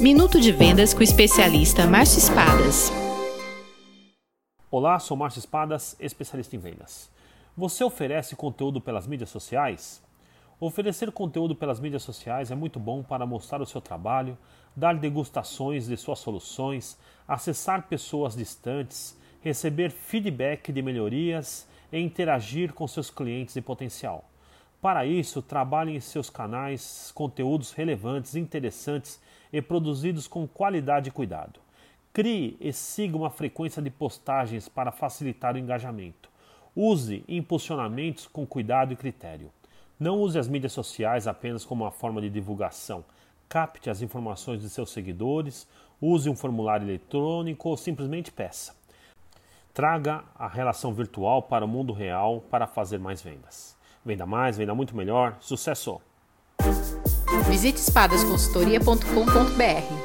Minuto de Vendas com o especialista Márcio Espadas. Olá, sou Márcio Espadas, especialista em vendas. Você oferece conteúdo pelas mídias sociais? Oferecer conteúdo pelas mídias sociais é muito bom para mostrar o seu trabalho, dar degustações de suas soluções, acessar pessoas distantes, receber feedback de melhorias e interagir com seus clientes em potencial. Para isso, trabalhe em seus canais conteúdos relevantes, interessantes e produzidos com qualidade e cuidado. Crie e siga uma frequência de postagens para facilitar o engajamento. Use impulsionamentos com cuidado e critério. Não use as mídias sociais apenas como uma forma de divulgação. Capte as informações de seus seguidores, use um formulário eletrônico ou simplesmente peça. Traga a relação virtual para o mundo real para fazer mais vendas. Venda mais, venda muito melhor. Sucesso! Visite espadasconsultoria.com.br